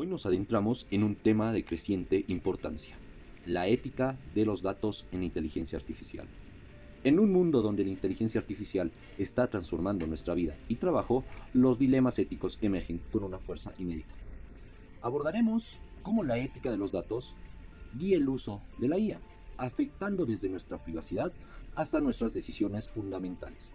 Hoy nos adentramos en un tema de creciente importancia, la ética de los datos en inteligencia artificial. En un mundo donde la inteligencia artificial está transformando nuestra vida y trabajo, los dilemas éticos emergen con una fuerza inédita. Abordaremos cómo la ética de los datos guía el uso de la IA, afectando desde nuestra privacidad hasta nuestras decisiones fundamentales.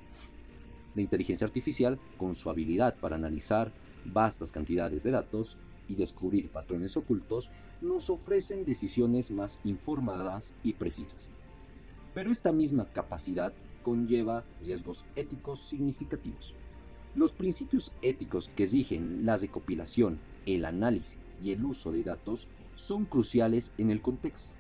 La inteligencia artificial, con su habilidad para analizar vastas cantidades de datos y descubrir patrones ocultos, nos ofrecen decisiones más informadas y precisas. Pero esta misma capacidad conlleva riesgos éticos significativos. Los principios éticos que exigen la recopilación, el análisis y el uso de datos son cruciales en el contexto.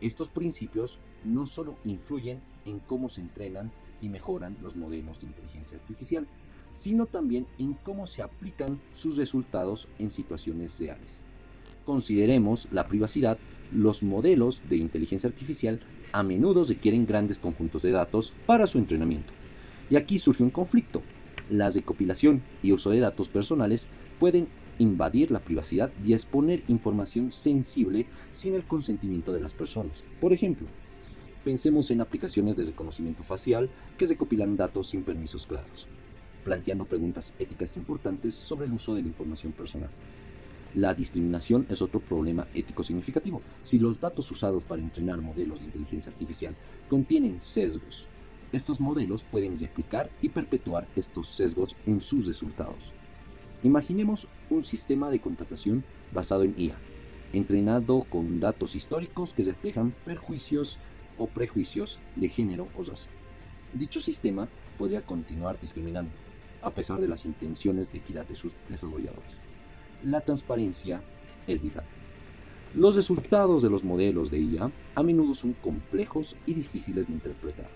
Estos principios no solo influyen en cómo se entrenan y mejoran los modelos de inteligencia artificial, sino también en cómo se aplican sus resultados en situaciones reales. Consideremos la privacidad los modelos de inteligencia artificial a menudo requieren grandes conjuntos de datos para su entrenamiento. Y aquí surge un conflicto. La recopilación y uso de datos personales pueden invadir la privacidad y exponer información sensible sin el consentimiento de las personas. Por ejemplo, pensemos en aplicaciones de reconocimiento facial que recopilan datos sin permisos claros, planteando preguntas éticas importantes sobre el uso de la información personal. La discriminación es otro problema ético significativo. Si los datos usados para entrenar modelos de inteligencia artificial contienen sesgos, estos modelos pueden replicar y perpetuar estos sesgos en sus resultados. Imaginemos un sistema de contratación basado en IA, entrenado con datos históricos que reflejan perjuicios o prejuicios de género o raza. Dicho sistema podría continuar discriminando, a pesar de las intenciones de equidad de sus desarrolladores la transparencia es vital. Los resultados de los modelos de IA a menudo son complejos y difíciles de interpretar.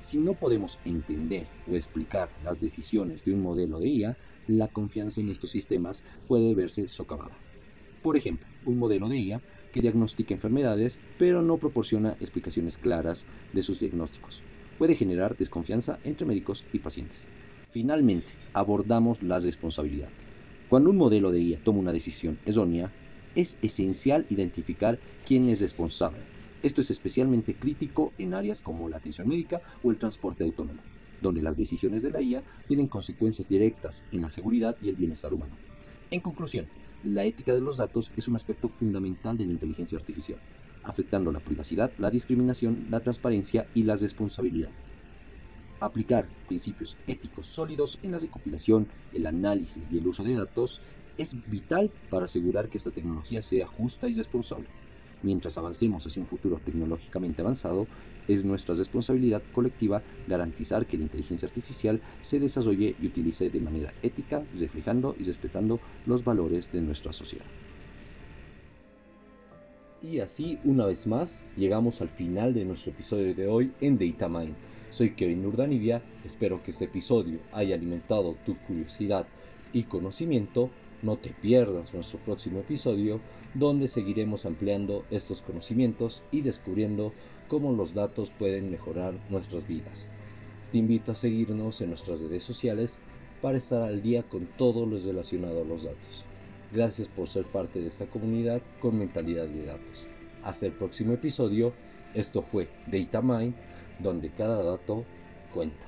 Si no podemos entender o explicar las decisiones de un modelo de IA, la confianza en estos sistemas puede verse socavada. Por ejemplo, un modelo de IA que diagnostica enfermedades pero no proporciona explicaciones claras de sus diagnósticos puede generar desconfianza entre médicos y pacientes. Finalmente, abordamos la responsabilidad. Cuando un modelo de IA toma una decisión errónea, es esencial identificar quién es responsable. Esto es especialmente crítico en áreas como la atención médica o el transporte autónomo, donde las decisiones de la IA tienen consecuencias directas en la seguridad y el bienestar humano. En conclusión, la ética de los datos es un aspecto fundamental de la inteligencia artificial, afectando la privacidad, la discriminación, la transparencia y la responsabilidad. Aplicar principios éticos sólidos en la recopilación, el análisis y el uso de datos es vital para asegurar que esta tecnología sea justa y responsable. Mientras avancemos hacia un futuro tecnológicamente avanzado, es nuestra responsabilidad colectiva garantizar que la inteligencia artificial se desarrolle y utilice de manera ética, reflejando y respetando los valores de nuestra sociedad. Y así, una vez más, llegamos al final de nuestro episodio de hoy en DataMind soy Kevin Urdanibia, espero que este episodio haya alimentado tu curiosidad y conocimiento. No te pierdas nuestro próximo episodio donde seguiremos ampliando estos conocimientos y descubriendo cómo los datos pueden mejorar nuestras vidas. Te invito a seguirnos en nuestras redes sociales para estar al día con todo lo relacionado a los datos. Gracias por ser parte de esta comunidad con mentalidad de datos. Hasta el próximo episodio. Esto fue DataMind donde cada dato cuenta.